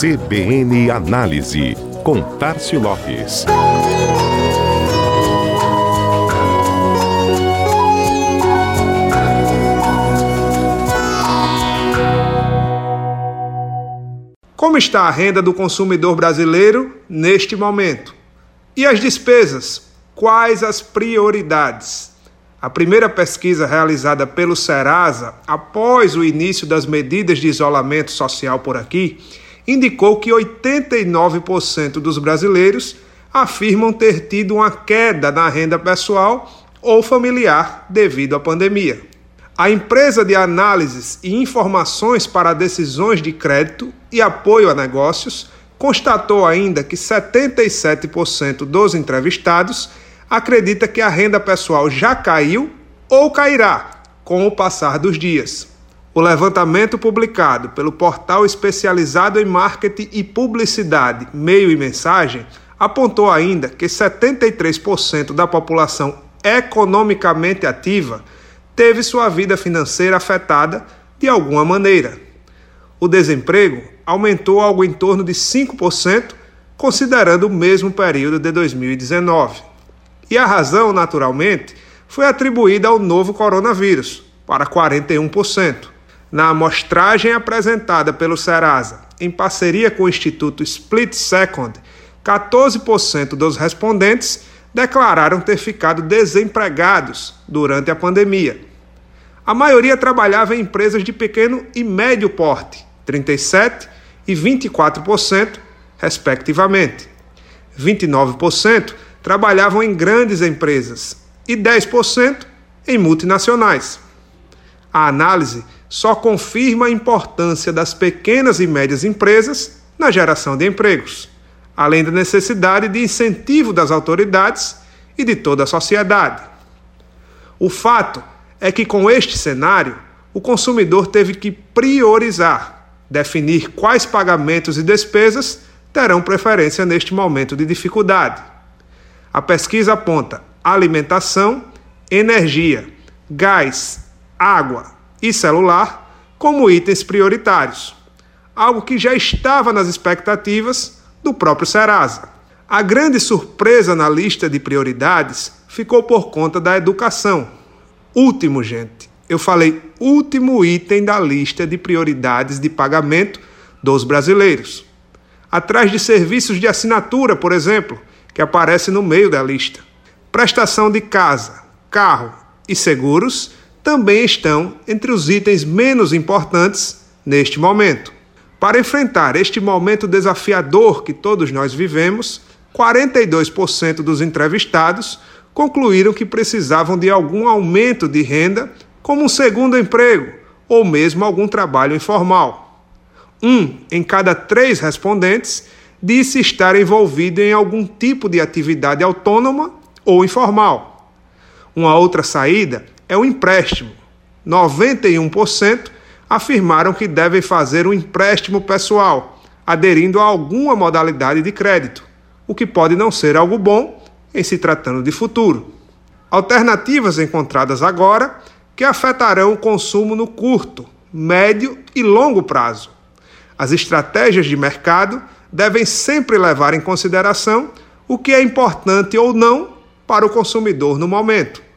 CBN Análise, com Tarcio Lopes. Como está a renda do consumidor brasileiro neste momento? E as despesas? Quais as prioridades? A primeira pesquisa realizada pelo Serasa, após o início das medidas de isolamento social por aqui, indicou que 89% dos brasileiros afirmam ter tido uma queda na renda pessoal ou familiar devido à pandemia. A empresa de análises e informações para decisões de crédito e apoio a negócios constatou ainda que 77% dos entrevistados acredita que a renda pessoal já caiu ou cairá com o passar dos dias. O levantamento publicado pelo portal especializado em marketing e publicidade Meio e Mensagem apontou ainda que 73% da população economicamente ativa teve sua vida financeira afetada de alguma maneira. O desemprego aumentou algo em torno de 5%, considerando o mesmo período de 2019. E a razão, naturalmente, foi atribuída ao novo coronavírus, para 41%. Na amostragem apresentada pelo Serasa, em parceria com o Instituto Split Second, 14% dos respondentes declararam ter ficado desempregados durante a pandemia. A maioria trabalhava em empresas de pequeno e médio porte, 37% e 24%, respectivamente. 29% trabalhavam em grandes empresas e 10% em multinacionais. A análise só confirma a importância das pequenas e médias empresas na geração de empregos, além da necessidade de incentivo das autoridades e de toda a sociedade. O fato é que, com este cenário, o consumidor teve que priorizar, definir quais pagamentos e despesas terão preferência neste momento de dificuldade. A pesquisa aponta alimentação, energia, gás, água e celular como itens prioritários, algo que já estava nas expectativas do próprio Serasa. A grande surpresa na lista de prioridades ficou por conta da educação. Último, gente. Eu falei último item da lista de prioridades de pagamento dos brasileiros. Atrás de serviços de assinatura, por exemplo, que aparece no meio da lista. Prestação de casa, carro e seguros também estão entre os itens menos importantes neste momento. Para enfrentar este momento desafiador que todos nós vivemos, 42% dos entrevistados concluíram que precisavam de algum aumento de renda, como um segundo emprego ou mesmo algum trabalho informal. Um em cada três respondentes disse estar envolvido em algum tipo de atividade autônoma ou informal. Uma outra saída é o empréstimo. 91% afirmaram que devem fazer um empréstimo pessoal, aderindo a alguma modalidade de crédito, o que pode não ser algo bom em se tratando de futuro. Alternativas encontradas agora que afetarão o consumo no curto, médio e longo prazo. As estratégias de mercado devem sempre levar em consideração o que é importante ou não para o consumidor no momento.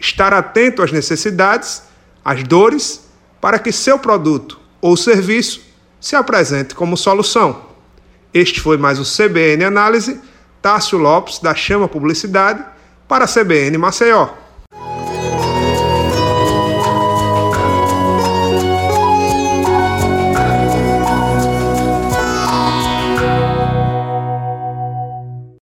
Estar atento às necessidades, às dores, para que seu produto ou serviço se apresente como solução. Este foi mais o CBN Análise, Tássio Lopes, da Chama Publicidade, para a CBN Maceió.